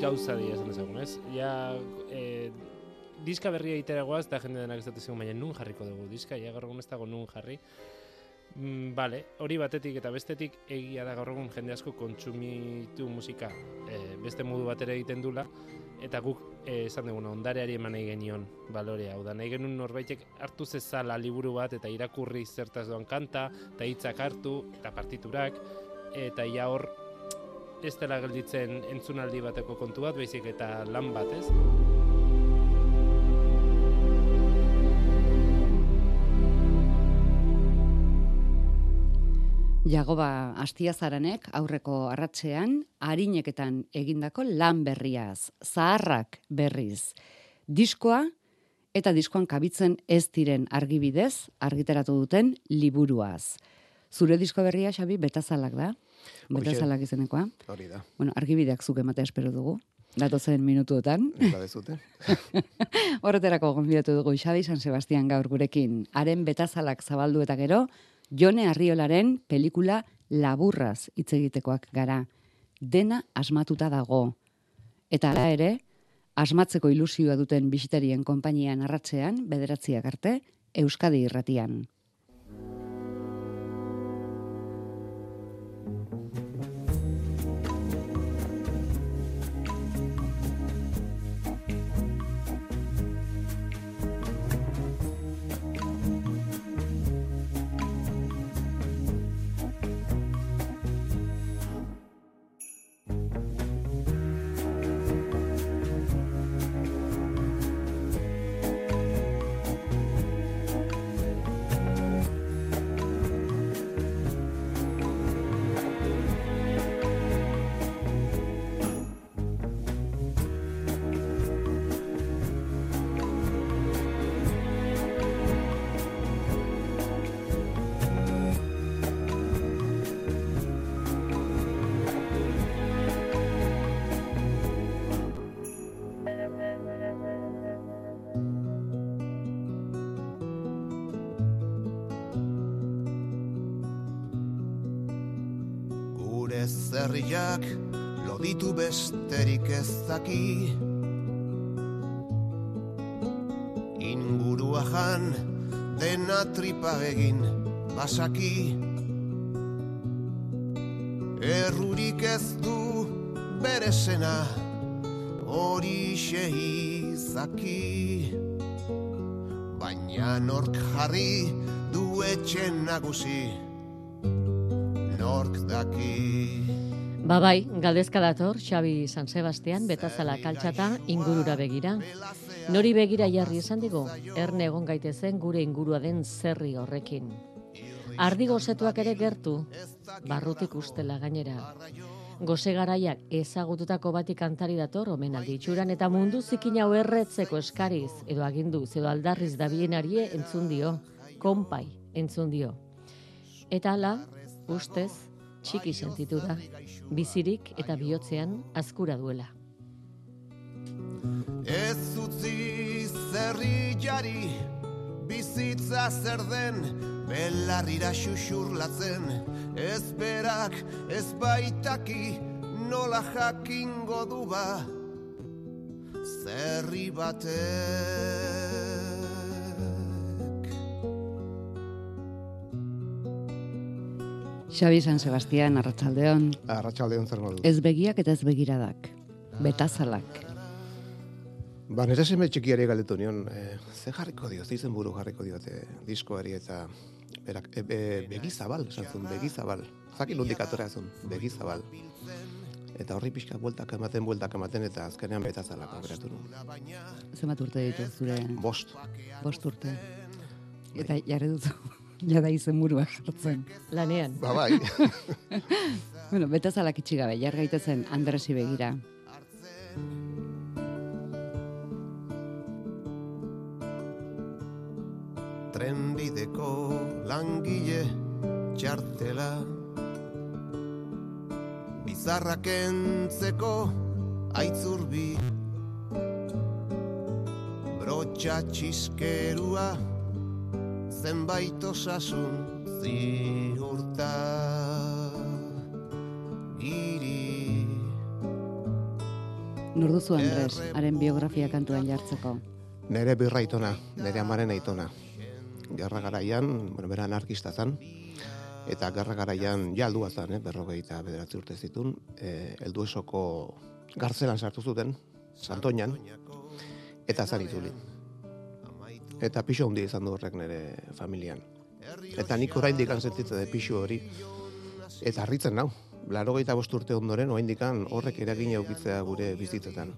gauza dira esan dezagun, ez? Ja, e, diska berria iteragoaz, eta jende denak ez dut izan, baina nun jarriko dugu diska, ja gaur egun ez dago nun jarri. Mm, vale, hori batetik eta bestetik egia da gaur egun jende asko kontsumitu musika e, beste modu batera egiten dula eta guk e, esan duguna ondareari eman nahi genion balorea. Hau da, nahi genuen norbaitek hartu zezala liburu bat eta irakurri zertaz doan kanta eta hitzak hartu eta partiturak eta ia hor ez dela gelditzen entzunaldi bateko kontu bat, baizik eta lan bat, ez? Jagoba Astiazaranek aurreko arratsean harineketan egindako lan berriaz, zaharrak berriz. Diskoa eta diskoan kabitzen ez diren argibidez argitaratu duten liburuaz. Zure disko berria, Xabi, betazalak da? Betazalak izenekoa? Hori da. Bueno, argibideak zuk ematea espero dugu. Datozen minutuotan. Eta bezute. Horreterako gonbidatu dugu Xabi San Sebastian gaur gurekin. Haren betazalak zabaldu eta gero, Jone Arriolaren pelikula laburraz hitz egitekoak gara. Dena asmatuta dago. Eta hala ere, asmatzeko ilusioa duten bisitarien konpainian arratzean, bederatziak arte, Euskadi irratian. Zerriak loditu besterik ez daki. Ingurua jan dena tripa egin basaki. Errurik ez du bere sena hori izaki Baina nork jarri du etxen nagusi nork daki. Ba bai, galdezka dator, Xabi San Sebastian, betazala kaltxata, ingurura begira. Nori begira jarri esan digo, erne egon gaitezen gure ingurua den zerri horrekin. Ardi gozetuak ere gertu, barrutik ustela gainera. Goze garaiak ezagututako bati kantari dator omenaldi itxuran eta mundu zikin hau erretzeko eskariz edo aginduz edo aldarriz dabienari entzun dio, konpai entzun dio. Eta hala, ustez, txiki sentitu da, bizirik eta bihotzean azkura duela. Ez utzi zerri jari, bizitza zer den, belarrira xuxurlatzen, ez berak, ez baitaki, nola jakingo du ba, zerri batek. Xabi San Sebastian, arratsaldeon. Arratxaldeon zer modu. Ez begiak eta ez begiradak. Betazalak. Ba, nire seme txikiari galdetu nion, e, ze jarriko dio, ze izen buru jarriko diote diskoari eta berak, e, be, begizabal, esan begizabal. Zaki nondik atorra zuen, begizabal. Eta horri pixka bueltak ematen, bueltak ematen, eta azkenean betazalak aukeratu nuen. Zenbat urte ditu zure Bost. bost urte. Eta jarri duzu, jada izen burua jartzen. Lanean, Ba, bai. Bueno, betazalak itxi gabe, jar gaitezen Andresi begira. Trenbideko langile txartela Bizarrak entzeko aitzurbi Brotxa txiskerua zenbait osasun ziurta Giri Norduzu Andres, haren biografia kantuan jartzeko. Nere birraitona, nere amaren aitona. Gerra garaian, bueno, bera anarkista zan, eta gerra garaian ja aldua zan, eh, berrogei eta bederatzi urte zitun, eh, eldu esoko gartzelan sartu zuten, Santoñan, eta zan itzuli. Eta pixo hundi izan du horrek nire familian. Eta nik oraindik sentitzen de pixu hori, eta harritzen nau. Laro bost urte ondoren, oraindikan horrek eragina eukitzea gure bizitzetan.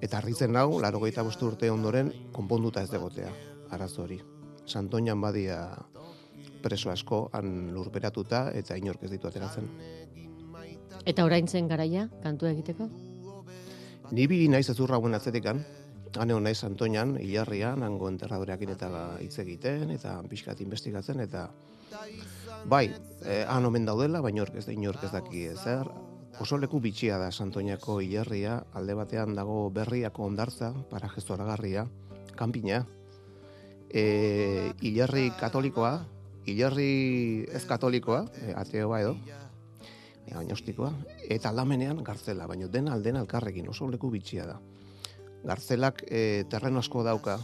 Eta harritzen nau, laro bost urte ondoren, konponduta ez degotea, arazo hori. Santoñan badia preso asko, han lurperatuta, eta inork ez ditu ateratzen. Eta orain zen garaia, kantu egiteko? Ni bi naiz ezurra guen atzetikan, han egon naiz Antoñan, hilarrian, hango enterradoreakin eta hitz egiten, eta pixkat investigatzen, eta bai, eh, han omen daudela, baina inork ez da inork ez daki ezer, oso leku bitxia da Santoñako hilarria, alde batean dago berriako ondartza, para gestoragarria, kanpina, e, hilarri katolikoa, hilarri ez katolikoa, e, ateoa edo, e, gainostikoa, eta lamenean gartzela, baina den alden alkarrekin, oso leku bitxia da. Gartzelak e, terreno asko dauka,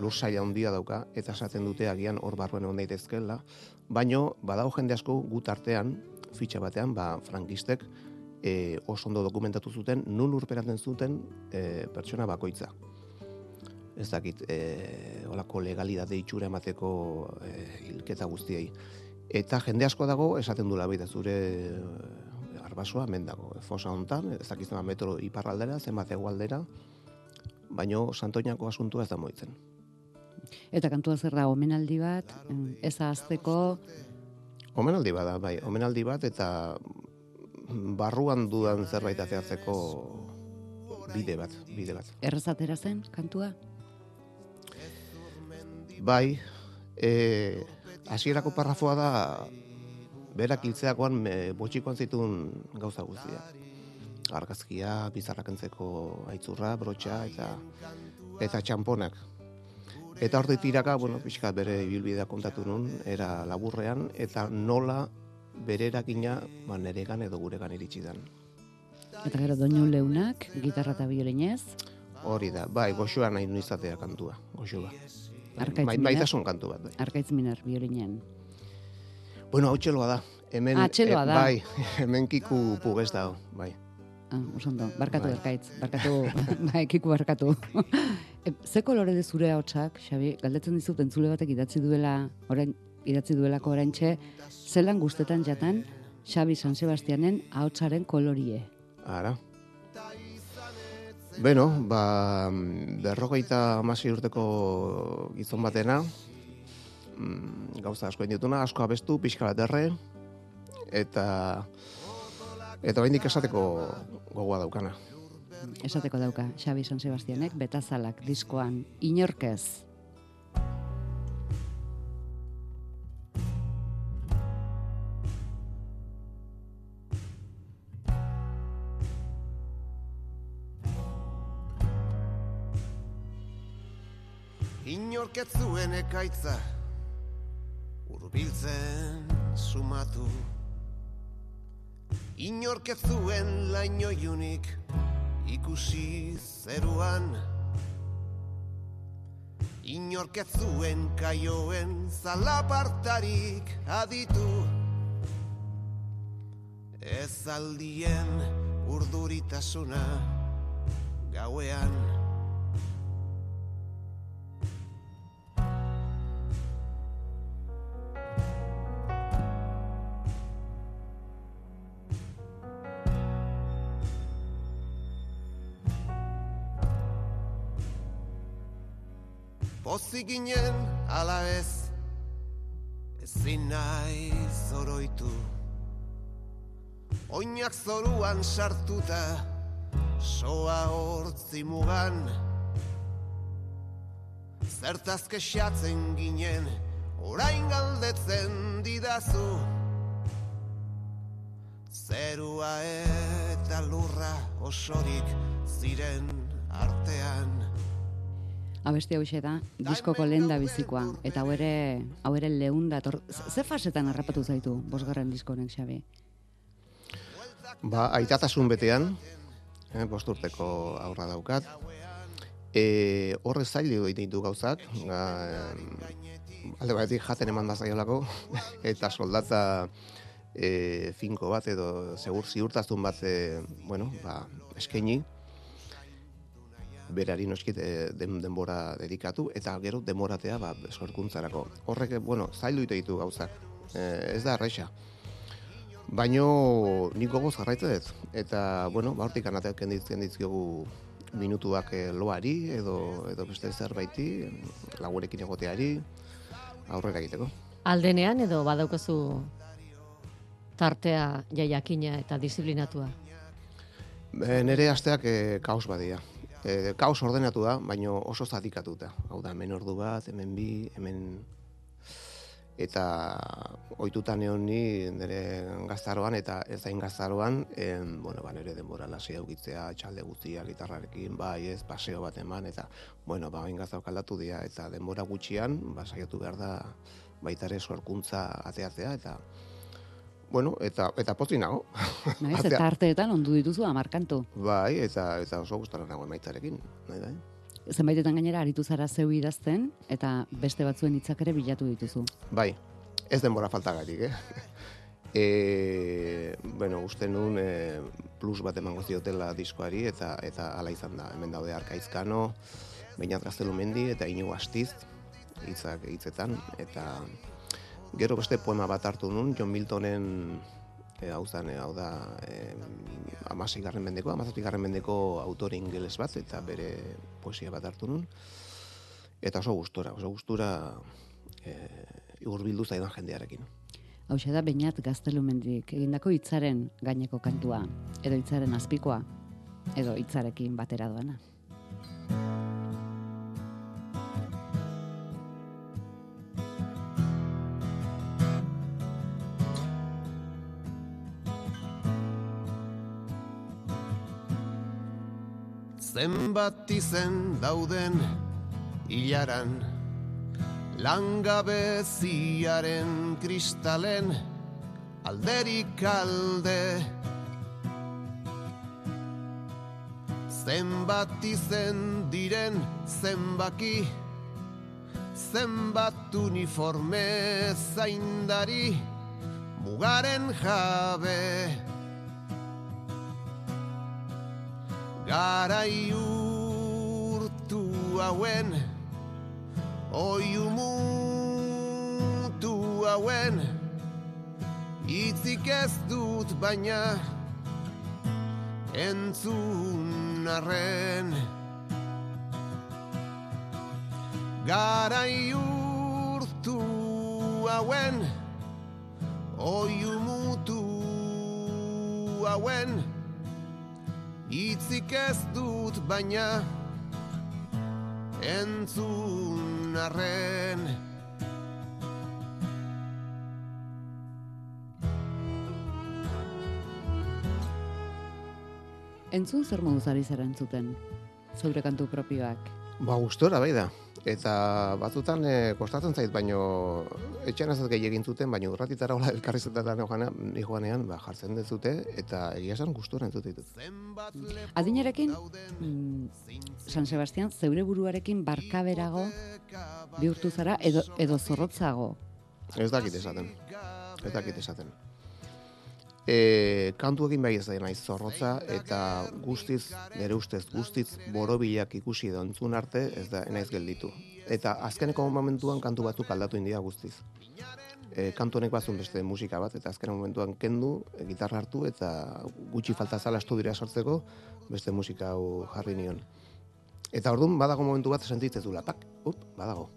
lur saia handia dauka, eta esaten dute agian hor barruen egon daitezkela, baino badau jende asko gut artean, fitxa batean, ba, frankistek e, oso ondo dokumentatu zuten, nun urperatzen zuten e, pertsona bakoitza. Ez dakit, e, olako legalidade itxura emateko e, hilketa guztiei. Eta jende asko dago, esaten du labida zure arbasoa, hemen dago, fosa hontan, ez dakit zenbat metro iparraldera, zenbat egualdera, baino Santoñako asuntua ez da moitzen. Eta kantua zer da, omenaldi bat, ez ahazteko, Omenaldi bat da, bai, omenaldi bat eta barruan dudan zerbait ateatzeko bide bat, bide bat. errezatera zen kantua? Bai, e, hasierako parrafoa da berak hiltzeakoan botxikoan zituen gauza guztia. Argazkia, bizarrak entzeko aitzurra, brotxa eta eta txamponak. Eta hor tiraka, bueno, pixka bere ibilbidea kontatu nun, era laburrean, eta nola bere erakina ba, neregan edo guregan iritsi dan. Eta gero doinu leunak, gitarra eta biolinez, Hori da, bai, goxua nahi nu izatea kantua, goxua. Arkaitz Bai, Minar. maitasun kantu bat, bai. arkaitz minar biolinen. Bueno, hau txeloa da. Hemen, Ah, txeloa eh, da. Bai, hemen kiku pugez dago, bai. Ah, oso ondo, barkatu Bai. erkaitz, barkatu, bai, kiku barkatu. e, ze kolore de zure hotsak, Xabi, galdetzen dizut entzule batek idatzi duela, orain idatzi duelako oraintxe, zelan guztetan jatan Xabi San Sebastianen ahotsaren kolorie. Ara. Beno, ba, berrogeita amasei urteko gizon batena, mm, gauza asko dituna, asko abestu, pixka bat erre, eta eta oraindik esateko gogoa daukana. Esateko dauka, Xabi San Sebastianek betazalak diskoan inorkez. Inork ez zuen ekaitza Urbiltzen sumatu Inork ez zuen laino iunik Ikusi zeruan. Inork ez zuen kaioen Zalapartarik aditu. Ez aldien urduritasuna Gauean Pozik ginen ala ez Ezin nahi zoroitu Oinak zoruan sartuta Soa hortzi mugan. Zertaz kexatzen ginen Orain galdetzen didazu. Zerua eta lurra osorik ziren artean Abesti hau da, diskoko lehen da bizikoa, eta hau ere, hau ere lehun. Z- Ze fasetan harrapatu zaitu, bosgarren disko honek, Xabi? Ba, aitatasun betean, eh, bost urteko aurra daukat. E, horre zailu ditu gauzak, ga, em, alde batetik jaten eman da eta soldata e, finko bat edo segur ziurtazun bat e, bueno, ba, eskaini, berari noskit e, den, denbora dedikatu, eta gero denboratea ba, sorkuntzarako. Horrek, bueno, zailu ditu gauzak, e, ez da arraixa. Baino nik gogoz jarraitzen dut. Eta, bueno, ba, hortik anateak kenditzen dizkiogu minutuak eh, loari edo, edo beste zerbaiti, lagurekin egoteari, aurrera egiteko. Aldenean edo badaukazu tartea jaiakina eta disiplinatua. E, nere asteak e, kaos badia. E, kaos ordenatu da, baino oso zatikatuta. Hau da, hemen ordu bat, hemen bi, hemen eta ohituta neon ni nire gaztaroan eta ez zain gaztaroan, em, bueno, ba, nire denbora lasi aukitzea, txalde guztia, gitarrarekin, bai, ez, paseo bat eman, eta, bueno, ba, hain gaztaroak aldatu dira, eta denbora gutxian, ba, saiatu behar da, baita ere sorkuntza ateatzea, eta, bueno, eta, eta pozik nago. Naiz, eta arteetan ondu dituzu amarkantu. Bai, eta, eta oso gustara nago emaitzarekin, nahi da, eh? Zenbaitetan gainera aritu zara zeu idazten, eta beste batzuen hitzak ere bilatu dituzu. Bai, ez denbora faltagatik, eh? E, bueno, uste nun e, plus bat emango ziotela diskoari eta eta hala izan da. Hemen daude Arkaizkano, Beñat Gaztelumendi eta Inigo Astiz hitzak hitzetan eta gero beste poema bat hartu nun John Miltonen e, hau e, hau da e, amaseigarren mendeko, amazazpigarren mendeko autore ingeles bat eta bere poesia bat hartu nun eta oso gustora, oso gustura e, hurbildu zaidan jendearekin. Hau da Beñat Gaztelumendik egindako hitzaren gaineko kantua, edo hitzaren azpikoa, edo hitzarekin batera doana. Zenbat izen dauden hilaran Langabeziaren kristalen alderik alde. Zenbat izen diren zenbaki Zenbat uniforme zaindari Mugaren jabe Garai urtu hauen Oiu mutu hauen. Itzik ez dut baina Entzun arren. Garai urtu hauen Oiu mutu hauen Itzik ez dut baina entzun arren Entzun zer moduz ari zara entzuten, zeure kantu propioak. Ba, gustora bai da. Eta batzutan e, kostatzen zait, baino etxean ez gehi egin zuten, baino urratitara hola elkarrizetan joanean, ba, jartzen dezute, eta egia esan gustora entzute ditut. Adinarekin, mm, San Sebastian, zeure buruarekin barkaberago bihurtu zara, edo, edo zorrotzago. Ez dakit esaten. Ez dakit esaten. E, kantuekin bai ez da naiz zorrotza eta guztiz, nire ustez, guztiz borobilak ikusi edo entzun arte ez da naiz gelditu. Eta azkeneko momentuan kantu batzuk aldatu india guztiz. E, kantu honek bazun beste musika bat, eta azken momentuan kendu, e, gitarra hartu, eta gutxi falta zala estudiora sortzeko, beste musika hau jarri nion. Eta orduan badago momentu bat sentitzen zula, pak, up, badago.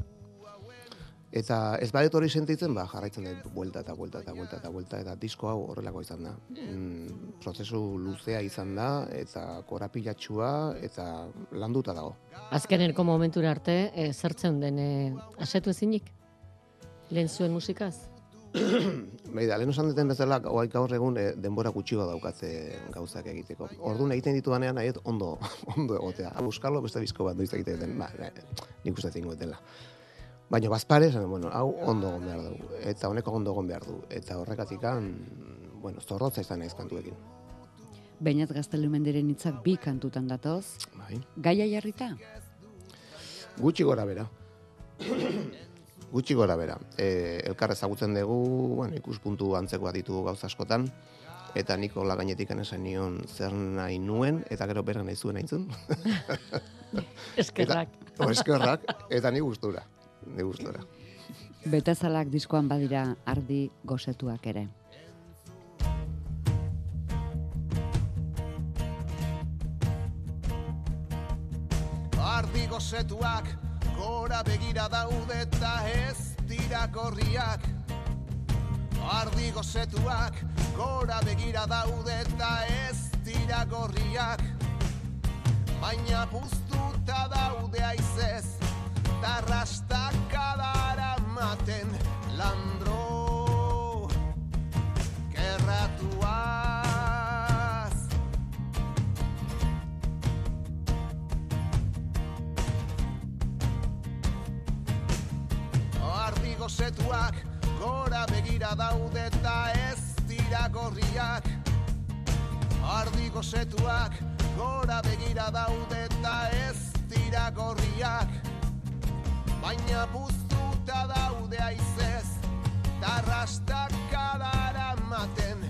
Eta ez badet hori sentitzen, ba, jarraitzen dut buelta eta buelta eta buelta eta buelta eta disko hau horrelako izan da. Mm, prozesu luzea izan da eta korapilatxua eta landuta dago. Azkenenko momentura arte, e, zertzen den e, asetu ezinik? Lehen zuen musikaz? Beida, lehen esan duten bezala, oai gaur egun e, denbora gutxiago daukatze gauzak egiteko. Orduan egiten ditu banean, nahi dut ondo, ondo egotea. Buskarlo beste bizko bat noiz egiten den, ba, nik uste zingo dela. Baina bazpare, esan, bueno, hau ondo egon behar du. Eta honeko ondo egon behar du. Eta horrekatik, bueno, zorrotza izan naiz kantuekin. Bainat gaztelumenderen hitzak bi kantutan datoz. Bai. Gaia jarrita? Gutxi gora bera. Gutxi gora bera. E, elkar ezagutzen dugu, bueno, ikuspuntu antzekoa ditugu gauza askotan, eta niko la gainetik esan nion zer nahi nuen, eta gero bera nahi zuen aintzun. Eskerrak. O, eskerrak, eta ni gustura. Ni gustura. Betazalak diskoan badira ardi gozetuak ere. Ardi gozetuak gora begira daude eta ez dira gorriak Ardi gozetuak gora begira daude eta ez dira gorriak Baina puztuta daude aizez Maten landro Kerratuaz. Ardi gozetuak gora begira daude eta ez dira gorriak. Ardi gozetuak gora begira daude eta ez dira gorriak Baina puztuta daude aizez Tarrastakadara maten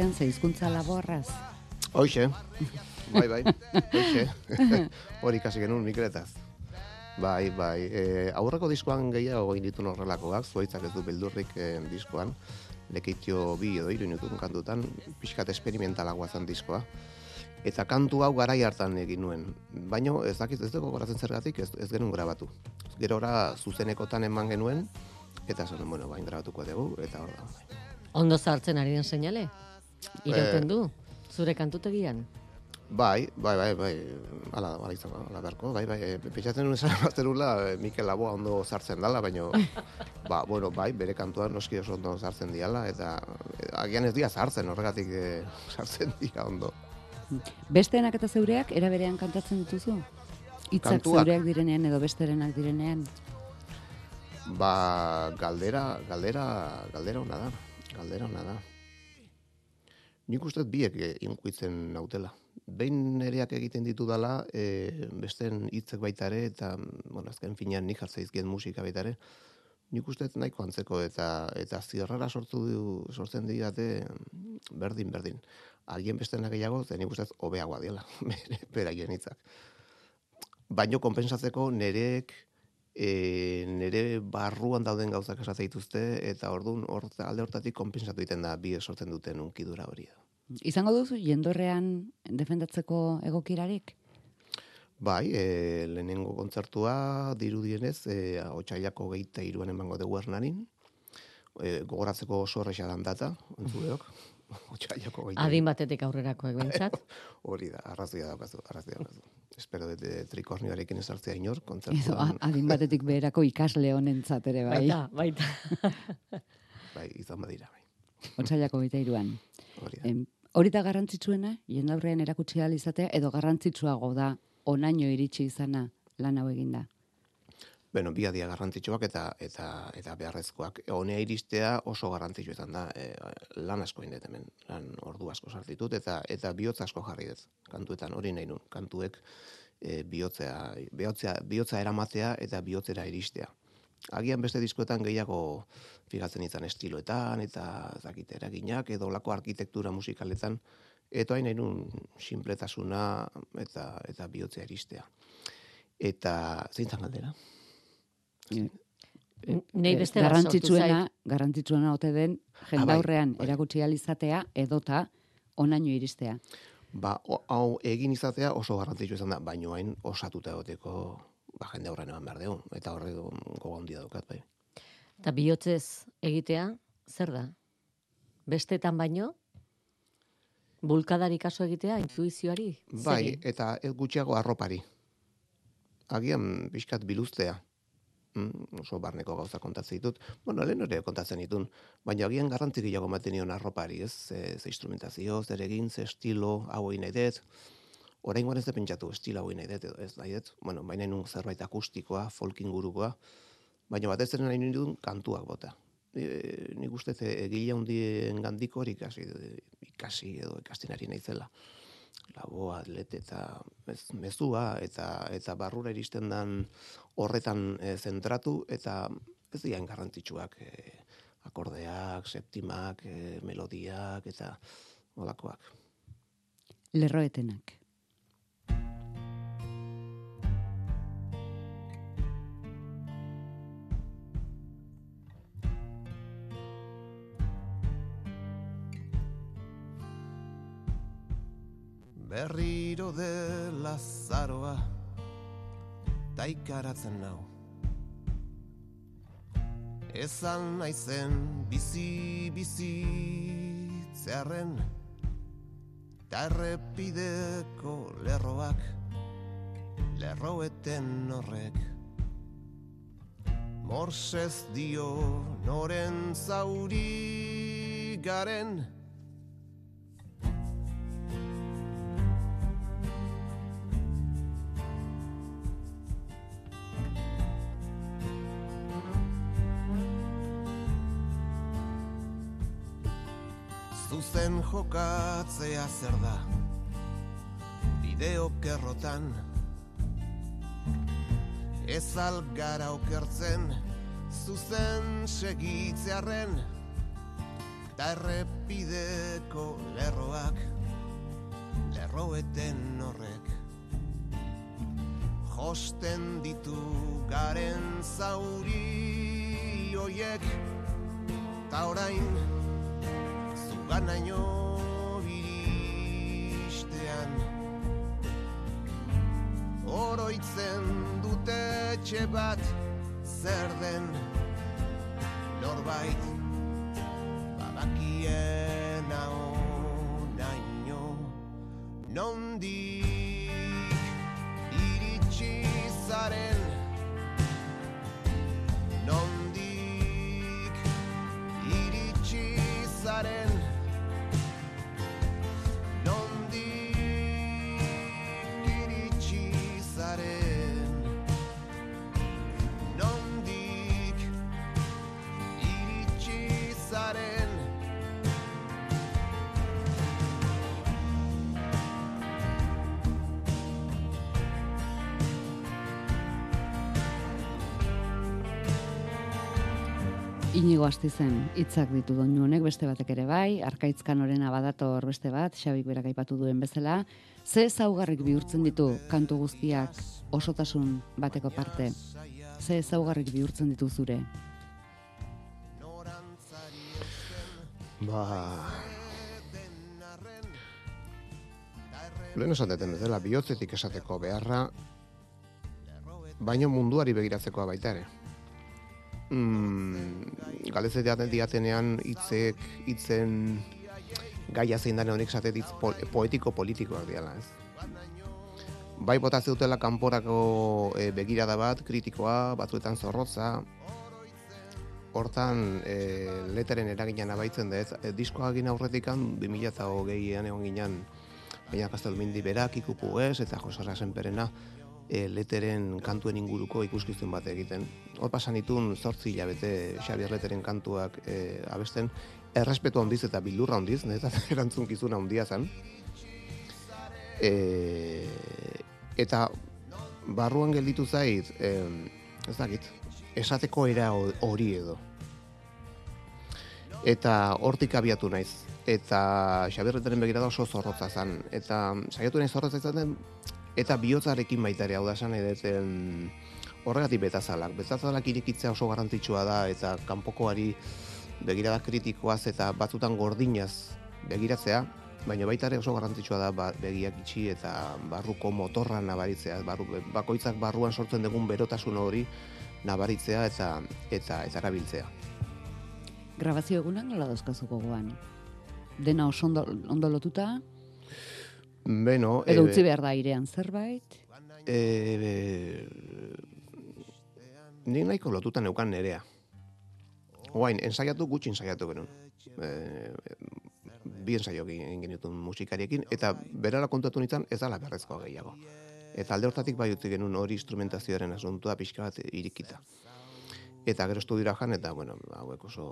kutxadu Hortartean ze hizkuntza laborraz. Hoxe, bai, bai, hoxe. Hori ikasi genuen mikretaz. Bai, bai, e, aurreko diskoan gehiago egin ditu horrelakoak, zuaitzak ez du beldurrik e, diskoan, lekitio bi edo hiru minutun kantutan, pixkat esperimentalagoa zen diskoa. Eta kantu hau garai hartan egin nuen. Baina ez dakit ez dugu goratzen zergatik ez, ez genuen grabatu. Gerora zuzenekotan eman genuen, eta esan, bueno, bain grabatuko dugu, eta hor da. Ondo zartzen ari den seinale? Irauten Eh. du, zure kantutegian? Bai, bai, bai, bai, ala, ala izango, ala beharko, bai, bai, e, pentsatzen nuen esan baterula, e, Mikel Laboa ondo sartzen dala, baina, ba, bueno, bai, bere kantuan noski oso ondo sartzen diala, eta agian ez dia sartzen, horregatik e, sartzen dira ondo. Besteenak eta zeureak era berean kantatzen dituzu? Hitzak Kantuak. zeureak direnean edo besterenak direnean. Ba, galdera, galdera, galdera ona da, galdera ona da. Nik uste biek e, inkuitzen nautela. Behin nereak egiten ditu dala, e, besteen hitzek baita ere, eta, bueno, azken finean nik jartzaizkien musika baita ere, nik uste nahiko antzeko, eta, eta zirrara sortu du, sortzen didate, berdin, berdin. Agien besteena gehiago, ze nik uste hobeagoa bere- beraien hitzak. Baino konpensatzeko nereek e, nere barruan dauden gauzak esatzen dituzte eta ordun hor alde hortatik konpensatu egiten da bi sortzen duten unkidura hori. Izango duzu jendorrean defendatzeko egokirarik? Bai, e, lehenengo kontzertua dirudienez, e, otxailako geita iruan emango dugu hernarin. E, gogoratzeko oso horreza dan data, ontzuleok. otxailako geita Adin batetik aurrerakoek behintzat. Hori da, arrazoia daukazu, arrazoia daukazu. Espero dut e, trikornioarekin esartzea inor, Edo, kontzertuan, a- adin batetik beherako ikasle honentzat ere bai. Baita, baita. bai, izan badira, bai. Otsailako gita iruan. Hori da. Em, hori da garrantzitsuena, jendaurrean erakutsi ahal izatea, edo garrantzitsuago da onaino iritsi izana lan hau eginda. Bueno, bi adia garrantzitsuak eta eta eta beharrezkoak. Honea iristea oso garrantzitsua izan da. E, lan asko egin dut hemen, lan ordu asko sartitut eta eta bihotz asko jarri dut. Kantuetan hori nahi nun. Kantuek e, bihotzea, bihotzea, bihotza eramatea eta bihotzera iristea. Agian beste diskoetan gehiago figatzen izan estiloetan eta ez dakit eraginak edo lako arkitektura musikaletan eta hain nun sinpletasuna eta eta bihotzea iristea. Eta zein zan galdera? Nei Eh, beste bat sortu garrantzitsuena, garrantzitsuena ote den bai, jendaurrean bai. erakutsi ahal izatea edota onaino iristea. Ba, hau egin izatea oso garrantzitsua izan da, baino hain osatuta egoteko ba, jende aurrean eman behar dugu, eta horre gogo handia daukat, bai. Eta bihotzez egitea, zer da? Bestetan baino? Bulkadari kaso egitea, intuizioari? Bai, Zeri? eta ez gutxiago arropari. Agian pixkat biluztea. Mm, oso barneko gauza kontatzen ditut. Bueno, lehen ere kontatzen ditun. Baina agian garrantzi gehiago ematen nion arropari, ez? Ze, ze instrumentazio, zer egin, ze estilo, hau nahi dut. Orain ez da pentsatu, estilo hau nahi dut, ez nahi dut. Bueno, baina nun zerbait akustikoa, folk ingurukoa. Baina batez ere nahi nindun kantuak bota. E, nik uste egile handien gandiko hori ikasi, ikasi edo ikasten ari naizela laboa, atlet eta ez, mezua eta eta barrura iristen dan horretan e, zentratu eta ez dian garrantzitsuak e, akordeak, septimak, e, melodiak eta olakoak. Lerroetenak. Berriro dela zaroa. Taikaratzen nau. Ezan naizen bizi bizi Zerren Ta errepideko lerroak Lerroeten horrek. Morsez dio noren zauri garen jokatzea zer da. Bideo kerrotan. Ez algara okertzen Zuzen segitzearen Ta errepideko lerroak Lerroeten horrek. Josten ditu garen zauri hoiek Ta orain zuganaino Oroitzen dute etxe bat zer den norbait Inigo Astizen hitzak ditu doinu honek beste batek ere bai, arkaitzkan orena badator beste bat, Xabik berak aipatu duen bezala, ze zaugarrik bihurtzen ditu kantu guztiak osotasun bateko parte? Ze zaugarrik bihurtzen ditu zure? Ba... Lehen esan deten bezala, bihotzetik esateko beharra, baino munduari begiratzekoa baita ere. Mm, Galdezetean diatenean hitzek, hitzen gaia zein dane honek esatet hitz po, poetiko-politikoak diala, ez? Bai bota zeutela kanporako e, begirada bat, kritikoa, batzuetan zorrotza, hortan e, leteren eraginan abaitzen da, ez? E, diskoa egin aurretikan, 2008an egon ginen, baina Kastelmindi berak, ikupu ez, eta Josara Senperena, e, leteren kantuen inguruko ikuskizun bat egiten. Hor pasan itun zortzi hilabete Xabier leteren kantuak e, abesten, errespetu handiz eta bildurra handiz, eta erantzunkizuna handia zen. E, eta barruan gelditu zait, e, ez dakit, esateko era ho- hori edo. Eta hortik abiatu naiz. Eta Xabierretaren begirada oso zorrotza zen. Eta saiatu naiz zorrotza izaten, eta bihotzarekin baita ere, hau da esan edeten horregatik betazalak. Betazalak irekitzea oso garrantzitsua da, eta kanpokoari begirada kritikoaz eta batzutan gordinaz begiratzea, baina baita ere oso garrantzitsua da ba, begiak itxi eta barruko motorra nabaritzea, barru, bakoitzak barruan sortzen dugun berotasun hori nabaritzea eta eta eta erabiltzea. Grabazio egunak nola dauzkazu gogoan? Dena oso ondo, ondo lotuta, Beno, edo e, utzi behar da airean zerbait? e, nik nahiko lotuta neukan nerea. Oain, ensaiatu gutxi ensaiatu genuen. E, bi ensaio egin genituen musikariekin, eta berara kontatu nintzen ez dala berrezkoa gehiago. Eta alde hortatik bai utzi genuen hori instrumentazioaren asuntua pixka bat irikita. Eta gero estudiora jan, eta, bueno, hauek oso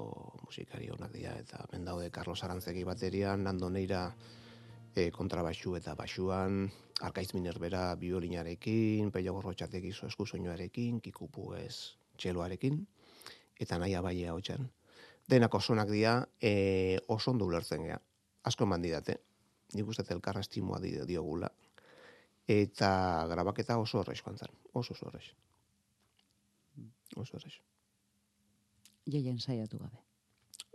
musikari onak dira, eta hemen daude Carlos Arantzegi baterian, Nando Neira e, kontrabaxu eta baxuan, Arkaiz Minerbera biolinarekin, Peio Gorrotxategi esku soinuarekin, Kikupu ez txeloarekin, eta nahi abaia hotxan. Denak oso onak dira, e, oso ondo ulertzen gea. Asko eman didate, nik uste elkarra estimua di- diogula. Eta grabaketa oso horrez joan zen, oso oso horrez. Oso horrez. Jaien saiatu gabe.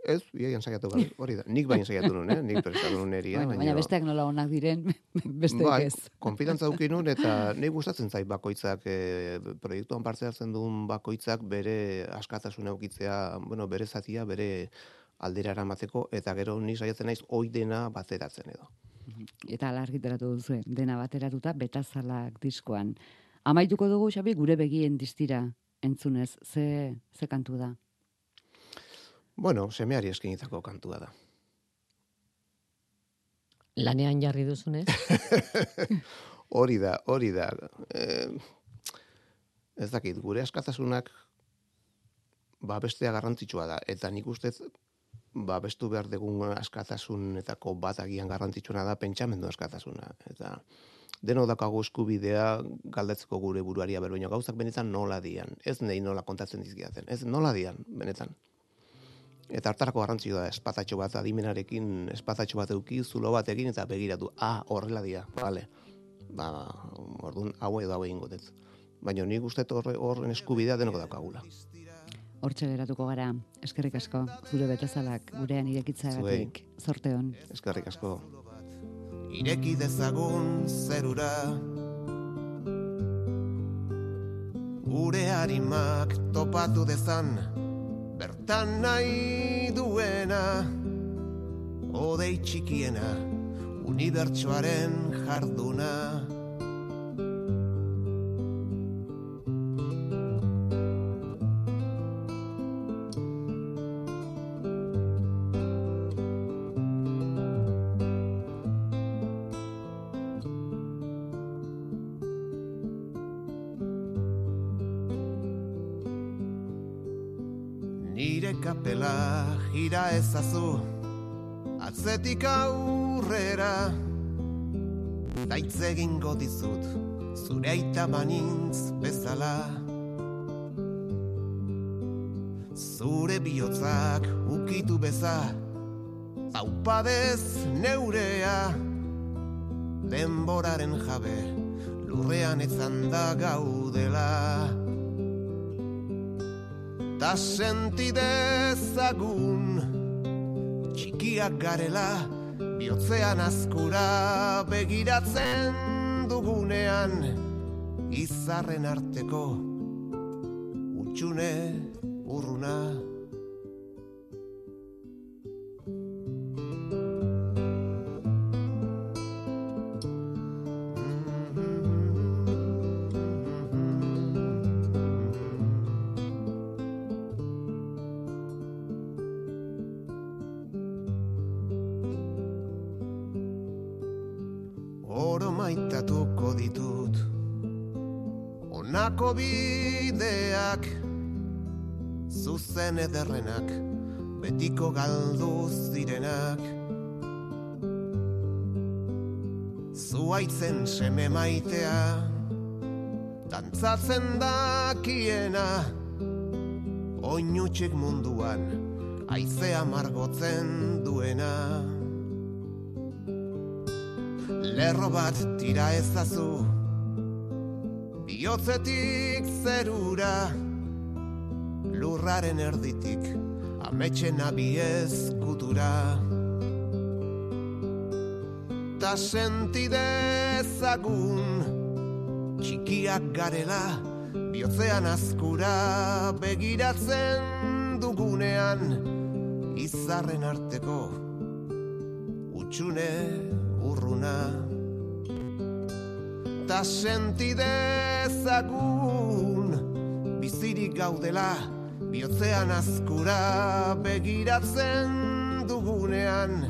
Ez, iaia saiatu gabe, hori da. Nik bain saiatu nun, eh? Nik prestatu nun eria, Bueno, baina besteak nola onak diren, besteak bai, ez. konfidantza duki nun, eta nahi gustatzen zait bakoitzak, e, proiektuan parte hartzen duen bakoitzak bere askatasuna eukitzea, bueno, bere zatia, bere aldera eramateko, eta gero ni saiatzen naiz ohi dena bateratzen edo. Eta ala argitaratu duzu, dena bateratuta betazalak diskoan. Amaituko dugu, Xabi, gure begien distira entzunez, ze, ze kantu da. Bueno, semeari eskinitako kantua da. Lanean jarri duzunez, Hori da, hori da. E, ez dakit, gure askatasunak babestea garrantzitsua da. Eta nik ustez babestu behar dugun askatasunetako bat agian garrantzitsuena da pentsamendu askatasuna. Eta deno dakago eskubidea galdetzeko gure buruaria ber, baina gauzak benetan nola dian. Ez nei nola kontatzen dizkiaten. Ez nola dian, benetan. Eta hartarako garrantzioa da, espatatxo bat adimenarekin, espatatxo bat euki, zulo bat egin eta begiratu. Ah, horrela dia, vale. Ba, orduan, hau edo hau egingo dut. Baina nik uste horren eskubidea denoko daukagula. Hortxe geratuko gara, eskerrik asko, zure betazalak, gurean irekitzagatik, zorte hon. Eskerrik asko. ireki dezagun zerura Gure harimak topatu dezan bertan nahi duena Odei txikiena unibertsoaren jarduna Atzetik aurrera Daitz egingo dizut Zure aita banintz bezala. Zure bihotzak ukitu beza Zaupadez neurea Denboraren jabe Lurrean etzan da gaudela. Ta sentidezagun Txikiak garela Biotzean askura begiratzen dugunean. Izarren arteko Utxune urruna bideak Zuzen ederrenak Betiko galdu zirenak. Zuaitzen seme maitea Dantzatzen dakiena. Oinutxik munduan Aizea margotzen duena. Lerro bat tira ezazu Biotzetik zerura Lurraren erditik Ametxen abiez kutura Ta sentidezagun Txikiak garela Biotzean azkura Begiratzen dugunean Izarren arteko Utxune urruna Ta sentidezagun Bizirik gaudela Biotzean azkura Begiratzen dugunean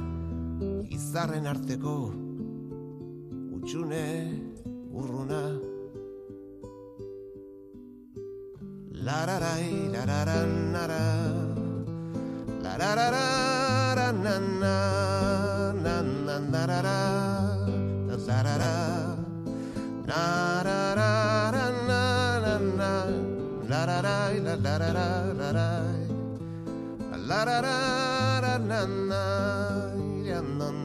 Izarren arteko Utxune urruna Lararai, lararan, nara Larararan, nana nan La-da-da-da-na-na-na la da da la da da la da la. Da da da na na na.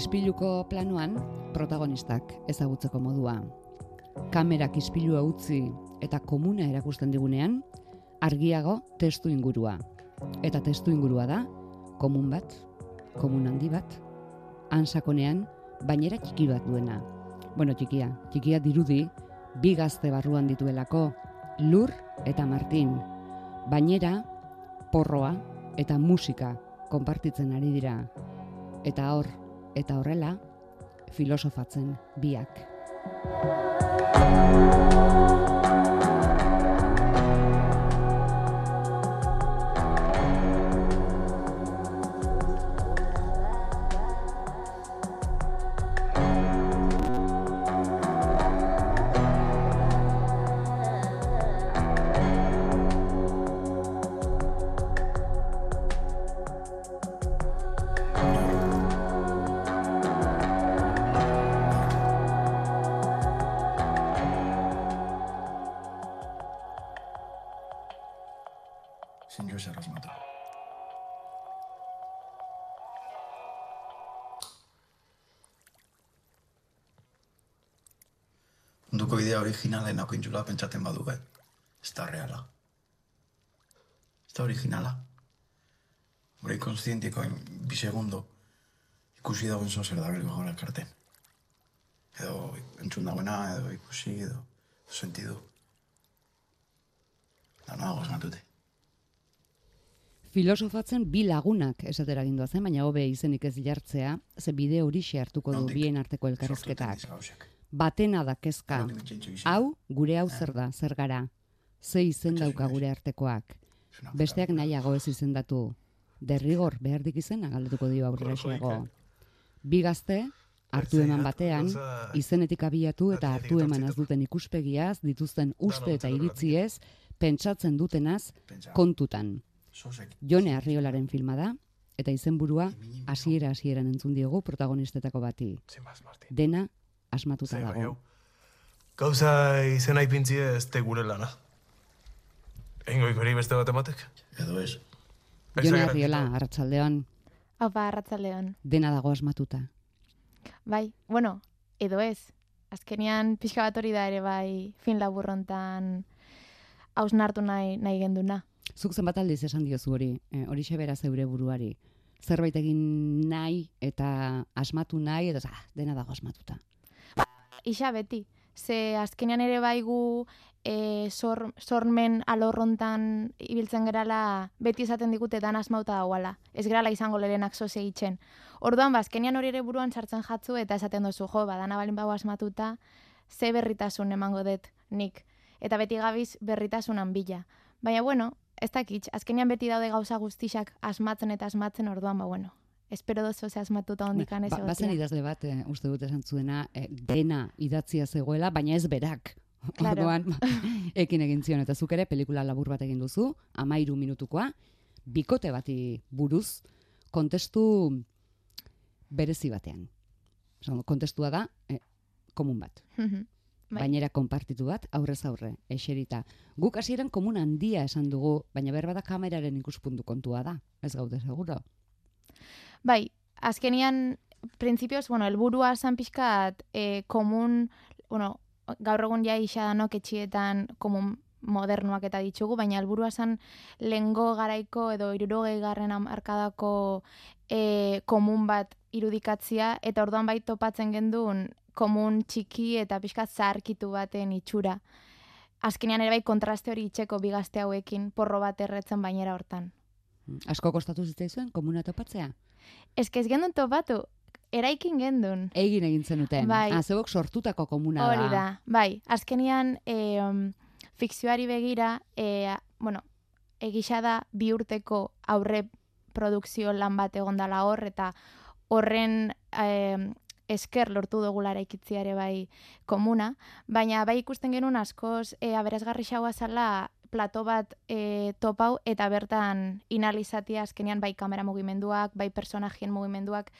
Ispiluko planoan protagonistak ezagutzeko modua. Kamerak ispilua utzi eta komuna erakusten digunean, argiago testu ingurua. Eta testu ingurua da, komun bat, komun handi bat, ansakonean, bainera txiki bat duena. Bueno, txikia, txikia dirudi, bi gazte barruan dituelako, lur eta martin. Bainera, porroa eta musika konpartitzen ari dira. Eta hor, eta horrela, filosofatzen biak. Originalen hau intzula pentsaten badu, eh? Ez da reala. Ez da originala. Hore konstientiko bi segundo ikusi dagoen zo zer da belgo gora karten. Edo entzun dagoena, edo ikusi, edo sentidu. Da nago asmatute. Filosofatzen bi lagunak esatera gindua zen, baina hobe izenik ez jartzea, ze bide hori hartuko du bien arteko elkarrezketak. Batena da kezka. Hau, gure hau zer da, zer gara. Ze izen dauka gure artekoak. Besteak nahiago ez izendatu. Derrigor behardik izena galdetuko dio aurrera Bi gazte, hartu eman batean, izenetik abiatu eta hartu eman ez duten ikuspegiaz, dituzten uste eta iritziez, pentsatzen dutenaz, kontutan. Jone Arriolaren filma da, eta izenburua hasiera hasieran entzun diogu protagonistetako bati. Dena asmatuta Zer, bai, dago. Gauza izena ipintzi ez te gure lana. Eingoik hori beste bat ematek? edo ez. Jone Arriola, arratsaldean Haupa, arratsaldeon. dena dago asmatuta. Bai, bueno, edo ez. Azkenian pixka bat hori da ere bai fin laburrontan hausnartu nahi, nahi genduna. Zuk zenbat aldiz esan diozu hori, e, hori bera zeure buruari. Zerbait egin nahi eta asmatu nahi, eta ah, dena dago asmatuta. Isa beti. Ze azkenean ere bai gu e, sor, sormen alorrontan ibiltzen gerala beti esaten digute dan asmauta dauala. Ez gerala izango lehenak zoze itxen. Orduan, bazkenian hori ere buruan sartzen jatzu eta esaten duzu, jo, badana balin bau asmatuta, ze berritasun emango dut nik. Eta beti gabiz berritasunan bila. Baina, bueno, ez dakit, azkenean beti daude gauza guztixak asmatzen eta asmatzen orduan, ba, bueno, espero dozu ze asmatuta ondikan ez Ba, bazen idazle bat, eh, uste dut esan zuena, eh, dena idatzia zegoela, baina ez berak. Claro. Orduan, ekin egin zion, eta zuk ere pelikula labur bat egin duzu, amairu minutukoa, bikote bati buruz, kontestu berezi batean. Osa, kontestua da, eh, komun bat. Bai. Bainera konpartitu bat, aurrez aurre, eserita. Guk hasieran komun handia esan dugu, baina berba da kameraren ikuspuntu kontua da. Ez gaude seguro. Bai, azkenian, printzipioz, bueno, elburua zan pixkat e, komun, bueno, gaur egun ja isa danok etxietan komun modernuak eta ditugu, baina helburua zan lengo garaiko edo irurogei garren hamarkadako e, komun bat irudikatzia, eta orduan bai topatzen gendun komun txiki eta pixkat zaharkitu baten itxura. Azkenean ere bai kontraste hori itxeko bigazte hauekin porro bat erretzen bainera hortan. Asko kostatu zitzaizuen komuna topatzea? Que ez gendun topatu, eraikin gendun. Egin egin zenuten. Bai. Ah, zeuok sortutako komuna Hori da. da, bai. Azkenian, e, um, fikzioari begira, e, bueno, egisa da bi urteko aurre produkzio lan bat egondala hor, eta horren e, esker lortu dugula eraikitzea ere bai komuna, baina bai ikusten genuen askoz e, aberazgarri xaua zala plato bat e, topau eta bertan inalizatia azkenean bai kamera mugimenduak, bai personajien mugimenduak,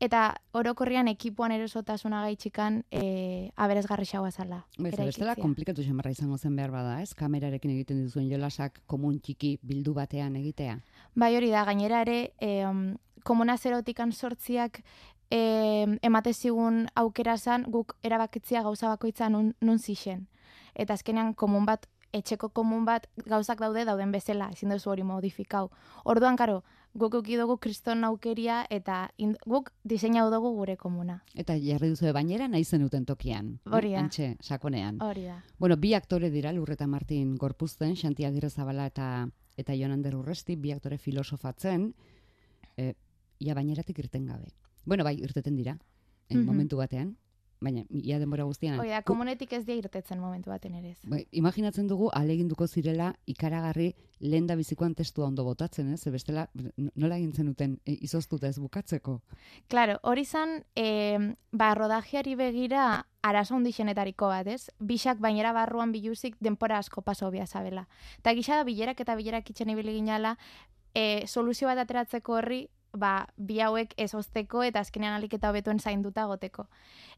eta orokorrian ekipuan erosotasuna gaitxikan e, aberazgarri xaua zala. Bez, bestela eraikitzea. komplikatu xamarra izango zen behar bada, ez? Kamerarekin egiten dituzuen jolasak komun txiki bildu batean egitea. Bai hori da, gainera ere, e, um, komuna zerotikan sortziak e, emate zigun aukera zan, guk erabakitzia gauza bakoitza nun, nun zixen. Eta azkenean komun bat, etxeko komun bat gauzak daude dauden bezala, ezin duzu hori modifikau. Orduan, karo, guk uki dugu kriston aukeria eta ind, guk diseinau dugu gure komuna. Eta jarri duzu bainera nahi zenuten tokian. eh? Hori da. Antxe, sakonean. Hori da. Bueno, bi aktore dira, Lurreta Martin Gorpuzten, Xanti Agirrezabala eta eta Jon Ander Urresti, bi aktore filosofatzen, e, ia baineratik irten gabe. Bueno, bai, irteten dira, en Mhm. momentu batean, baina ia denbora guztian. Da, Ku- komunetik ez dira irtetzen momentu baten ere ez. Bai, imaginatzen dugu aleginduko zirela ikaragarri lehen da bizikoan testua ondo botatzen, ez? Bestela nola egin zenuten e, izoztuta ez bukatzeko. Claro, hori zan, e, ba, rodajeari begira arazo handixenetariko bat, ez? Bisak bainera barruan biluzik denpora asko paso bia zabela. Eta gisa da bilerak eta bilerak itxen ibili ginala, e, soluzio bat ateratzeko horri, ba, bi hauek ez ozteko eta azkenean alik eta hobetuen zainduta goteko.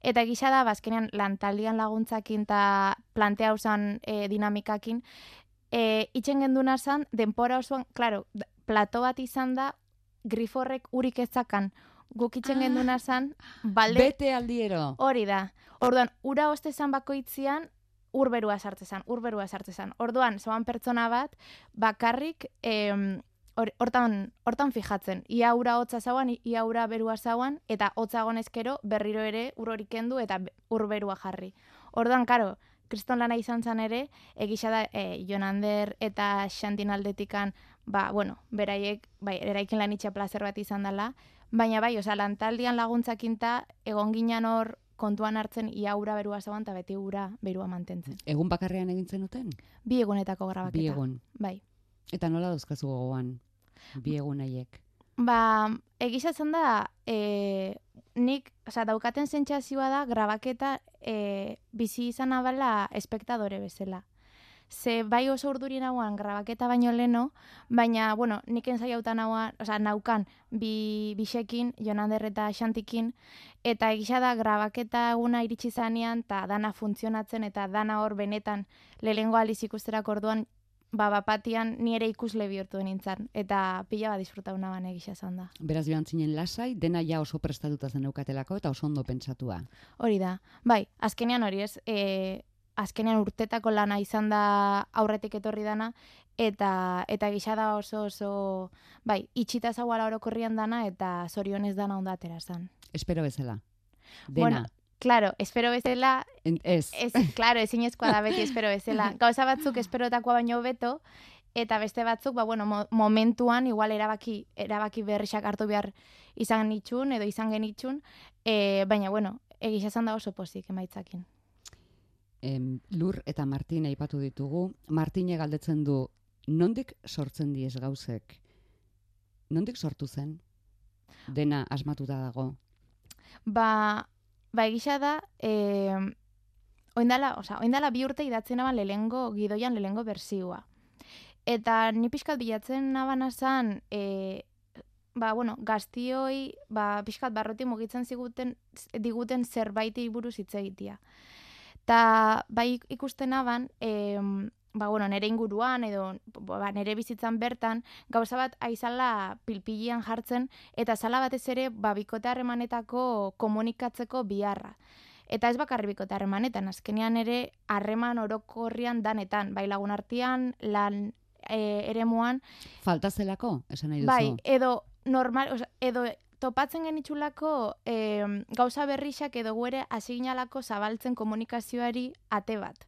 Eta gisa da, ba, azkenean lantaldian laguntzakin eta plantea usan e, dinamikakin, e, itxen genduna zan, denpora osoan, claro, d- plato bat izan da, griforrek urik ezakan, guk itxen genduna zan, balde, Bete aldiero. hori da. Orduan, ura oste zan bakoitzian, urberua sartzezan, urberua sartzezan. Orduan, zoan pertsona bat, bakarrik, em, hor- hortan, hortan fijatzen. Ia ura hotza zauan, ia ura berua zauan, eta hotza gonezkero berriro ere ur hori kendu eta be- ur berua jarri. Orduan, karo, kriston lana izan zen ere, egisa da e, Jonander eta Xantin aldetikan, ba, bueno, beraiek, bai, eraikin lan itxa plazer bat izan dela, baina bai, osea, lantaldian laguntzakinta, egon ginen hor kontuan hartzen ia ura berua zauan, eta beti ura berua mantentzen. Egun bakarrean egin zenuten? Bi egunetako grabaketa. Bi egun. Bai. Eta nola dauzkazu gogoan? Bi egun haiek. Ba, egizatzen da, e, nik, osea, daukaten sentsazioa da, grabaketa e, bizi izan abala espektadore bezala. Ze bai oso urduri nauan grabaketa baino leno, baina, bueno, nik ensaiautan nauan, osea, naukan bi bisekin, Jonander eta Xantikin, eta egisa da grabaketa eguna iritsi zanean, eta dana funtzionatzen, eta dana hor benetan lehengo aliz ikusterak orduan, ba, bapatian ni ere ikusle bihurtu nintzen, eta pila bat disfrutau naban egisa zan da. Beraz joan zinen lasai, dena ja oso prestatuta zen eukatelako eta oso ondo pentsatua. Hori da. Bai, azkenean hori ez, e, azkenean urtetako lana izan da aurretik etorri dana, eta eta gisa da oso oso, bai, itxita zauala orokorrian dana, eta zorionez dana ondo atera zan. Espero bezala. Dena. Bueno, Claro, espero bezala, En- Ez. ez, claro, ezinezkoa da beti espero bezala. Gauza batzuk esperotakoa baino beto, eta beste batzuk, ba, bueno, mo- momentuan, igual erabaki, erabaki berrisak hartu behar izan itxun, edo izan genitxun, e, baina, bueno, egisa esan da oso pozik emaitzakin. Em, Lur eta Martin aipatu ditugu. Martine galdetzen du, nondik sortzen diez gauzek? Nondik sortu zen? Dena asmatuta dago. Ba, ba egisa da, e, oindala, oza, oindala bi urte idatzen aban lehengo, gidoian lehengo bersioa. Eta ni pixkat bilatzen nabana zan, e, ba, bueno, gaztioi, ba, pixkat barroti mugitzen ziguten, diguten zerbaiti buruz hitz egitea. Ta bai ikusten aban, e, ba, bueno, nere inguruan edo ba, nere bizitzan bertan, gauza bat aizala pilpilian jartzen, eta zala batez ere, ba, bikote harremanetako komunikatzeko biharra. Eta ez bakarri bikote harremanetan, azkenean ere harreman orokorrian danetan, bai lagun artean, lan e, eremuan, Falta zelako, esan nahi duzu. bai, edo normal, oza, edo topatzen genitxulako e, gauza berrixak edo guere hasi ginalako zabaltzen komunikazioari ate bat.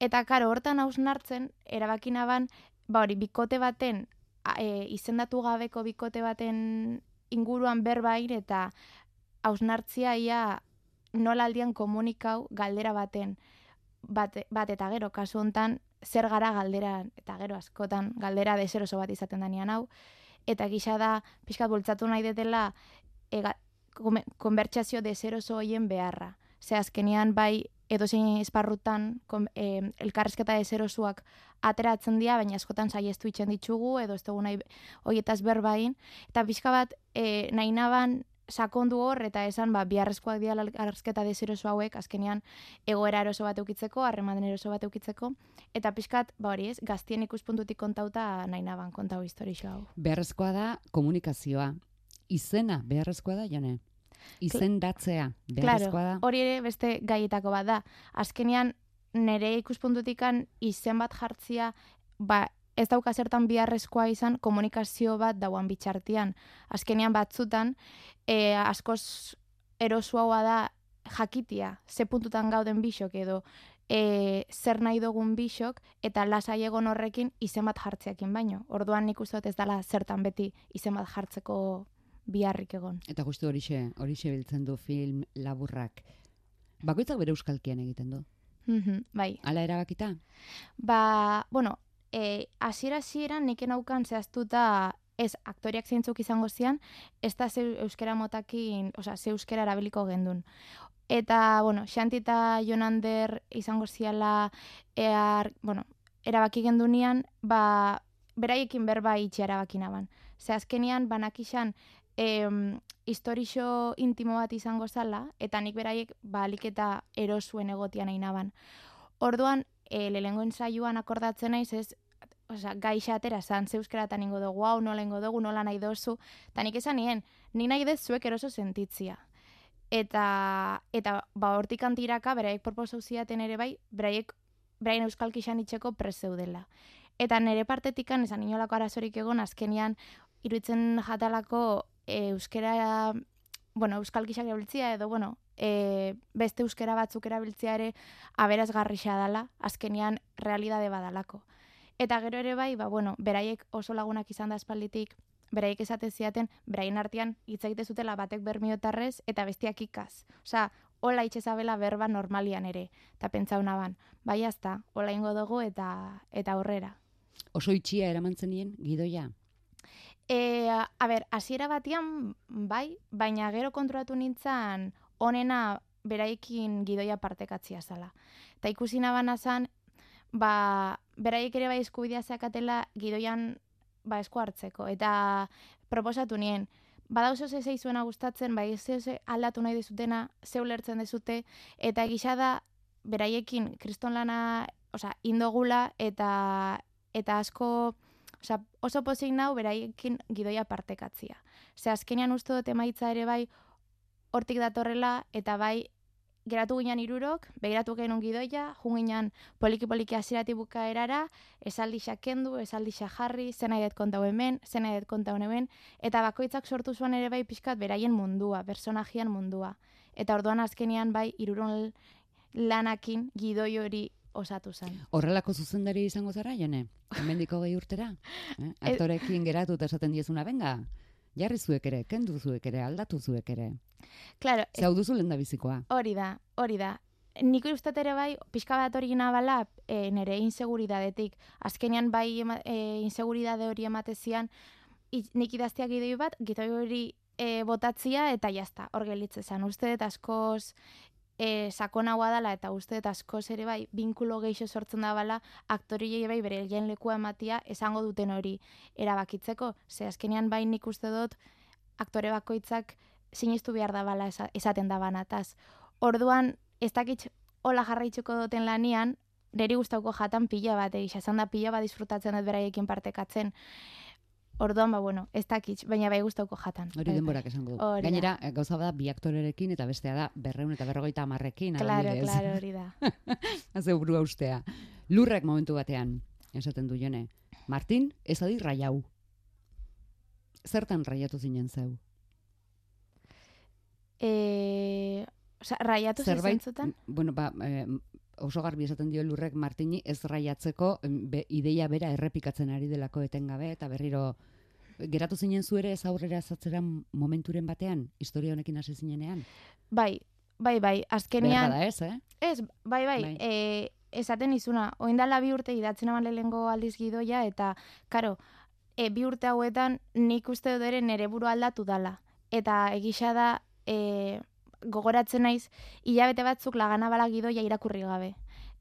Eta karo, hortan hausnartzen, erabaki naban, ba hori, bikote baten, e, izendatu gabeko bikote baten inguruan berbain eta hausnartzia ia nola aldian komunikau galdera baten bat, bat eta gero, kasu hontan zer gara galdera, eta gero askotan galdera deseroso bat izaten danean hau, eta gisa da pixkat bultzatu nahi detela ega, konbertsazio deseroso hoien beharra. Ze azkenean bai edozein esparrutan kon, e, elkarrezketa deserosuak ateratzen dira, baina askotan saiestu itzen ditugu, edo ez dugu nahi hoietaz berbain, eta pixka bat e, nahi naban sakondu hor eta esan ba biharrezkoak dira elkarrezketa deseroso hauek azkenean egoera eroso bat eukitzeko, harreman eroso bat eukitzeko eta pixkat ba hori, ez, gaztien ikuspuntutik kontauta nahi naban kontau historixo hau. Beharrezkoa da komunikazioa. Izena beharrezkoa da, jone? Izendatzea beharrezkoa da. hori ere beste gaietako bat da. Azkenean nere ikuspuntutikan izen bat jartzia ba ez dauka zertan biharrezkoa izan komunikazio bat dauan bitxartian. Azkenean batzutan e, askoz erosuagoa da jakitia, ze puntutan gauden bisok edo e, zer nahi dugun bisok eta lasai egon horrekin izen bat jartzeakin baino. Orduan nik uste dut ez dela zertan beti izen bat jartzeko biharrik egon. Eta justu horixe, horixe biltzen du film laburrak. Bakoitzak bere euskalkian egiten du. Mhm, bai. Hala erabakita? Ba, bueno, e, asiera hasieran nik naukan zehaztuta ez aktoriak zeintzuk izango zian, ez da ze euskera motakin, osea, ze euskera erabiliko gendun. Eta, bueno, Xanti eta Jonander izango ziala, ear, bueno, erabaki gendunian, ba, beraiekin berba itxi erabaki naban. Ze azkenian, banakixan, em, historixo intimo bat izango zala, eta nik beraiek ba, alik eta erosuen egotia nahi naban. Orduan, e, lehengo ensaioan akordatzen naiz ez, osea, gaixa atera zan, ze euskeratan ingo dugu, hau nola ingo dugu, nola nahi dozu, eta nik esan nien, ni nahi dez zuek eroso sentitzia. Eta, eta ba, hortik antiraka, beraiek proposau ziaten ere bai, beraiek, beraien euskalki izan itxeko prezeudela. Eta nire partetikan, esan inolako arazorik egon, azkenian, iruditzen jatalako e, euskera, bueno, euskalkisak erabiltzia edo, bueno, e, beste euskera batzuk erabiltzea ere aberazgarrixa dala, azkenian realidade badalako. Eta gero ere bai, ba, bueno, beraiek oso lagunak izan da espalditik, beraiek esate ziaten, beraien artean hitz egite zutela batek bermiotarrez eta bestiak ikaz. Osea, hola itxezabela berba normalian ere. Eta pentsau naban, bai azta, hola ingo dugu eta eta aurrera. Oso itxia eraman zenien gidoia. E, a ber, hasiera batian bai, baina gero kontrolatu nintzen onena beraiekin gidoia partekatzia zala. Eta ikusi nabana zan, ba, beraiek ere bai eskubidea zakatela gidoian ba, esku hartzeko. Eta proposatu nien, badauzo ze zeizuena gustatzen, bai ze ze aldatu nahi dezutena, ze ulertzen dezute, eta egisa da beraiekin kriston lana, osea, indogula eta eta asko Osea, oso pozik nau beraiekin gidoia partekatzia. Ze azkenean uste dut emaitza ere bai hortik datorrela eta bai geratu ginen irurok, begiratu genuen gidoia, jun ginen poliki-poliki hasierati bukaerara, esaldi kendu, esaldi jarri, zen nahi dut kontau hemen, zen nahi dut kontau hemen, eta bakoitzak sortu zuen ere bai pixkat beraien mundua, personajian mundua. Eta orduan azkenean bai iruron lanakin gidoi hori osatu zen. Horrelako zuzendari izango zara, jone? Hemendiko gehi urtera? Eh? Aktorekin geratu eta esaten diezuna, benga, jarri zuek ere, kendu zuek ere, aldatu zuek ere. Claro, Ze hau duzu lehen bizikoa. Hori da, hori da. Nik uste ere bai, pixka bat hori nabala, e, nire inseguridadetik. Azkenean bai ema, e, inseguridade hori ematezian, nik idazteak gidoi bat, gidoi hori e, botatzia eta jazta, hor gelitze zen. Uste dut askoz e, sakonagoa dela eta uste dut askoz ere bai, binkulo geixo sortzen da bala, aktoriei bai bere lehen lekua ematia esango duten hori erabakitzeko. Ze azkenean bai nik uste dut aktore bakoitzak sinistu behar da bala esa- esaten da banataz. Orduan, ez dakit hola jarraitzuko duten lanian, niri gustauko jatan pila bat, egisa, esan da pila bat disfrutatzen dut beraiekin partekatzen. Orduan, ba, bueno, ez dakit, baina bai gustauko jatan. Hori Bai, denborak bai. esango du. Gainera, eh, gauza da bi aktorerekin eta bestea da berreun eta berrogeita hamarrekin. Claro, claro, hori da. Haze burua ustea. Lurrek momentu batean, esaten du jone. Martin, ez adi raiau. Zertan raiatu zinen zeu? E, oza, raiatu Zerbait, zentzutan? bueno, ba, eh, oso garbi esaten dio lurrek Martini ez raiatzeko be, ideia bera errepikatzen ari delako etengabe eta berriro geratu zinen zu ere ez aurrera zatzera momenturen batean, historia honekin hasi zinenean. Bai, bai, bai, azkenean... Berda da ez, eh? Ez, bai, bai, Bai. E, esaten izuna, oindala bi urte idatzen eman lehengo aldiz gidoia, eta, karo, e, bi urte hauetan nik uste dut ere nere buru aldatu dala. Eta egisa da, e, gogoratzen naiz, hilabete batzuk lagana bala gidoia irakurri gabe.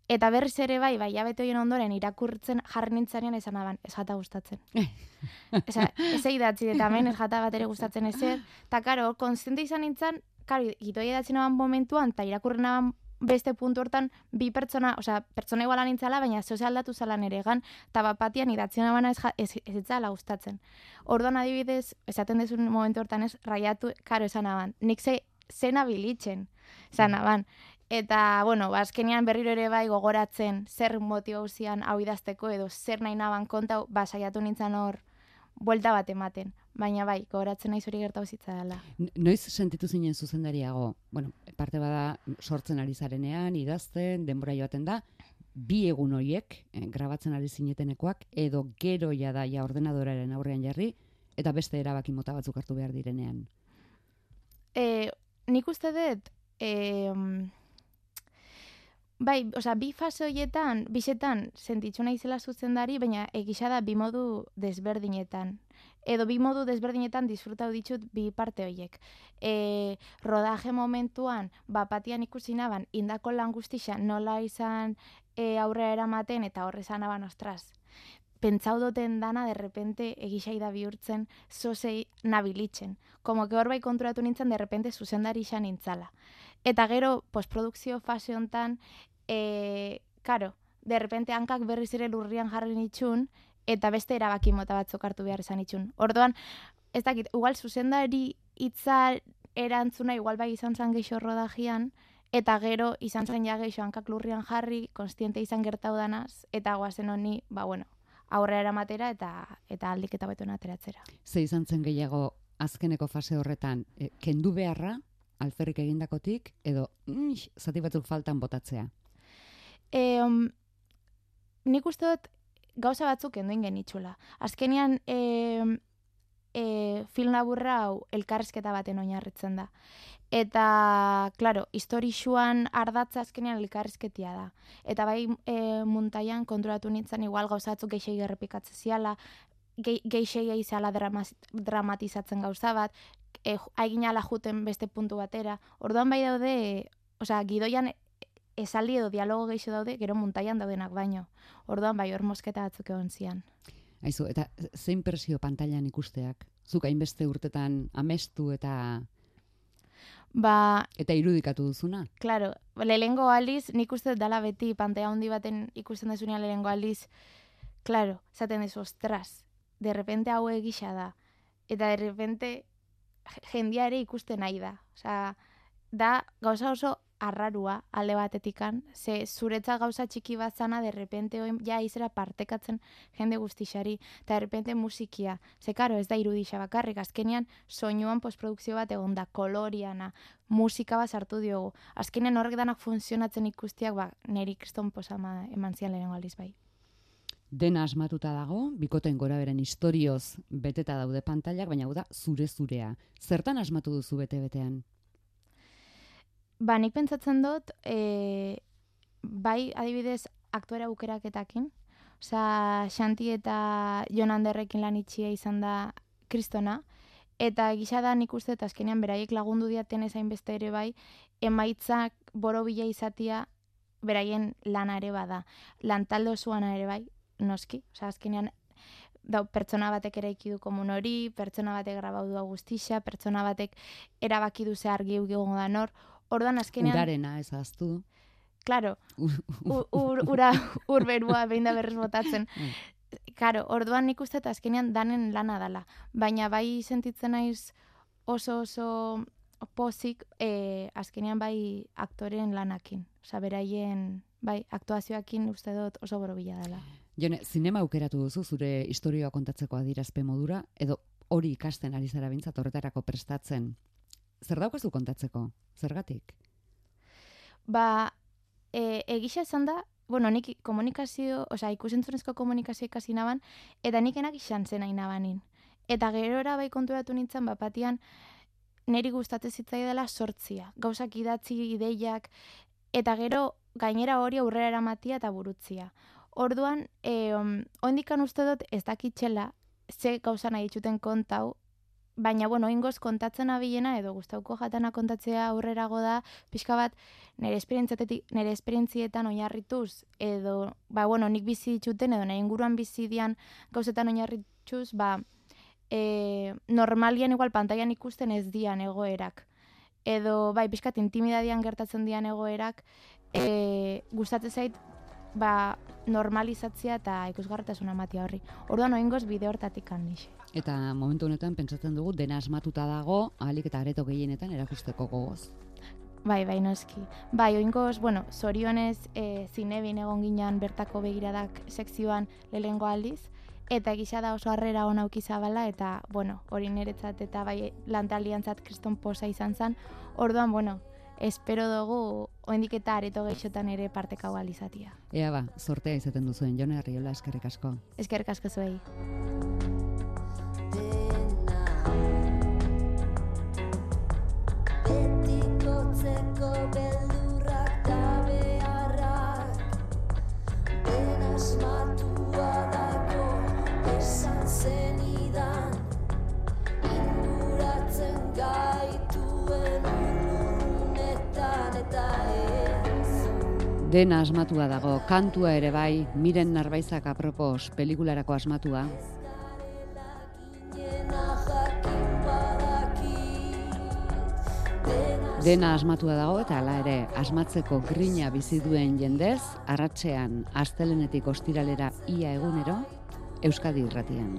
Eta berriz ere bai, bai, hilabete horien ondoren irakurtzen jarri nintzanean esan aban, ez jata gustatzen. Eza, ez idatzi eta hemen ez jata bat ere gustatzen ezer. Eta karo, konstiente izan nintzen, karo, gidoia idatzen aban momentuan, eta irakurri naban beste puntu hortan bi pertsona, osea, pertsona iguala nintzala, baina zoze aldatu zala nere gan, eta bapatian idatzen abana ez, ez, ez gustatzen. Orduan adibidez, esaten dezun momentu hortan ez, raiatu, karo esan aban, nik ze, zena bilitzen, esan aban. Eta, bueno, ba, azkenean berriro ere bai gogoratzen zer motio zian hau idazteko edo zer nahi naban konta, ba, saiatu nintzen hor buelta bat ematen. Baina bai, gogoratzen naiz hori gertau zitza dela. N- Noiz sentitu zinen zuzendariago? Bueno, parte bada sortzen ari zarenean, idazten, denbora joaten da, bi egun horiek, eh, grabatzen ari zinetenekoak, edo gero ja da ja ordenadoraren aurrean jarri, eta beste erabaki mota batzuk hartu behar direnean. E, nik uste dut, e, bai, osea, bi fase horietan, bisetan, sentitzu naizela zuzendari, baina egisa da bi modu desberdinetan. Edo bi modu desberdinetan disfrutau ditut bi parte horiek. E, rodaje momentuan, bapatian ikusi naban, indako lan guztixa nola izan e, aurrera eramaten, eta horre esan naban, ostras, pentsau duten dana, de repente, egisai da bihurtzen, zozei nabilitzen. Como que hor bai konturatu nintzen, de repente, zuzendari izan nintzala. Eta gero, postprodukzio fase hontan, e, karo, de repente hankak berriz ere lurrian jarri nitxun, eta beste erabaki mota batzuk hartu behar izan itxun. Orduan, ez dakit, igual zuzendari hitza erantzuna, igual bai izan zen geixo rodajian, eta gero izan zen ja geixo hankak lurrian jarri, konstiente izan gertau danaz, eta guazen honi, ba bueno, aurrera eramatera eta eta aldik eta betona ateratzera. Ze izan zen gehiago azkeneko fase horretan, e, kendu beharra, alferrik egindakotik, edo mm, zati batzuk faltan botatzea. E, um, nik uste dut gauza batzuk kenduin genitxula. Azkenean, e, e, film laburra hau elkarrezketa baten oinarritzen da. Eta, claro, historixuan ardatza azkenean elkarrizketia da. Eta bai e, muntaian konturatu nintzen igual gauza batzuk geixei errepikatze ziala, ge, geixei izala dramaz, dramatizatzen gauza bat, e, haigin ala juten beste puntu batera. Orduan bai daude, osea, gidoian esaldi edo dialogo geixo daude, gero muntaian daudenak baino. Orduan bai hor mosketa batzuk egon zian. Aizu, eta zein presio pantailan ikusteak? Zuk hainbeste urtetan amestu eta Ba, eta irudikatu duzuna? Claro, lehengo aldiz, nik uste dala beti pantea handi baten ikusten dezunean lehengo aldiz, claro, zaten dezu, ostras, de repente hau egisa da. Eta de repente je- jendia ere ikusten nahi da. Osea, da gauza oso arrarua alde batetikan, ze zuretzat gauza txiki bat zana, derrepente oin, ja izera partekatzen jende guztixari, eta derrepente musikia, ze karo ez da irudixa bakarrik, azkenean soinuan postprodukzio bat egon da, koloriana, musika bat sartu diogu. Azkenean horrek danak funtzionatzen ikustiak, ba, neri kriston posama eman zian lehenengo aldiz bai. Dena asmatuta dago, bikoten gora beren historioz beteta daude pantailak, baina hau da zure zurea. Zertan asmatu duzu bete-betean? Ba, nik pentsatzen dut, e, bai, adibidez, aktuera aukeraketakin. Osa, Xanti eta Jon Anderrekin lan itxia izan da kristona. Eta gisa da nik uste, eta azkenean beraiek lagundu diaten ezain beste ere bai, emaitzak borobila izatia beraien lana ere bada. Lantalde osoana ere bai, noski. Osa, azkenean da, pertsona batek eraiki du komun hori, pertsona batek grabau du guztixa, pertsona batek erabaki du ze argi egongo da nor. Orduan azkenean... Urarena ez aztu. Claro, ur, ur, ura urberua behin da berrez botatzen. Claro, orduan nik uste eta azkenean danen lana dala. Baina bai sentitzen naiz oso oso pozik e, azkenean bai aktoren lanakin. Osa, beraien bai aktuazioakin uste dut oso borobila dela. Jone, zinema aukeratu duzu zure historioa kontatzeko adirazpe modura, edo hori ikasten ari zara bintzat horretarako prestatzen. Zer daukazu kontatzeko? Zergatik? Ba, e, egisa esan da, bueno, nik komunikazio, osea, ikusentzunezko komunikazio ikasi naban, eta nik enak izan zen nahi nabanin. Eta gerora bai konturatu nintzen, bapatian, niri gustatzen zitzaidala sortzia. Gauzak idatzi, ideiak, eta gero gainera hori aurrera eramatia eta burutzia. Orduan, e, um, oindikan uste dut ez dakitxela, ze gauza nahi dituten kontau, baina, bueno, ingoz kontatzen abilena, edo gustauko jatana kontatzea aurrerago da, pixka bat, nire esperientzietetik, nire esperientzietan oinarrituz, edo, ba, bueno, nik bizi dituten, edo nire inguruan bizi dian gauzetan oinarrituz, ba, e, normalian igual pantailan ikusten ez dian egoerak. Edo, bai, pixkat intimidadian gertatzen dian egoerak, e, gustatzen zait, ba, normalizatzea eta ikusgarretasuna ematia horri. Orduan oingoz bide hortatik handixe. Eta momentu honetan pentsatzen dugu dena asmatuta dago, ahalik eta areto gehienetan erakusteko gogoz. Bai, bai, noski. Bai, oingoz, bueno, zorionez e, zinebin egon ginean bertako begiradak sekzioan lehengo aldiz, eta gisa da oso harrera ona auki zabala, eta, bueno, hori niretzat eta bai lantaldiantzat kriston posa izan zen, orduan, bueno, espero dugu oendik eta areto geixotan ere partekau alizatia. Ea ba, sortea izaten duzuen, Jone Arriola eskerrik asko. Eskerrik asko zuei. Betikotzeko beldurrak da beharrak Den asmatua dago esan zenidan Induratzen gaituen urrunetan eta ez. Dena asmatua dago, kantua ere bai, miren narbaizak apropos pelikularako asmatua, Dena asmatua dago eta hala ere asmatzeko grina bizi duen jendez, arratsean astelenetik ostiralera ia egunero Euskadi irratian.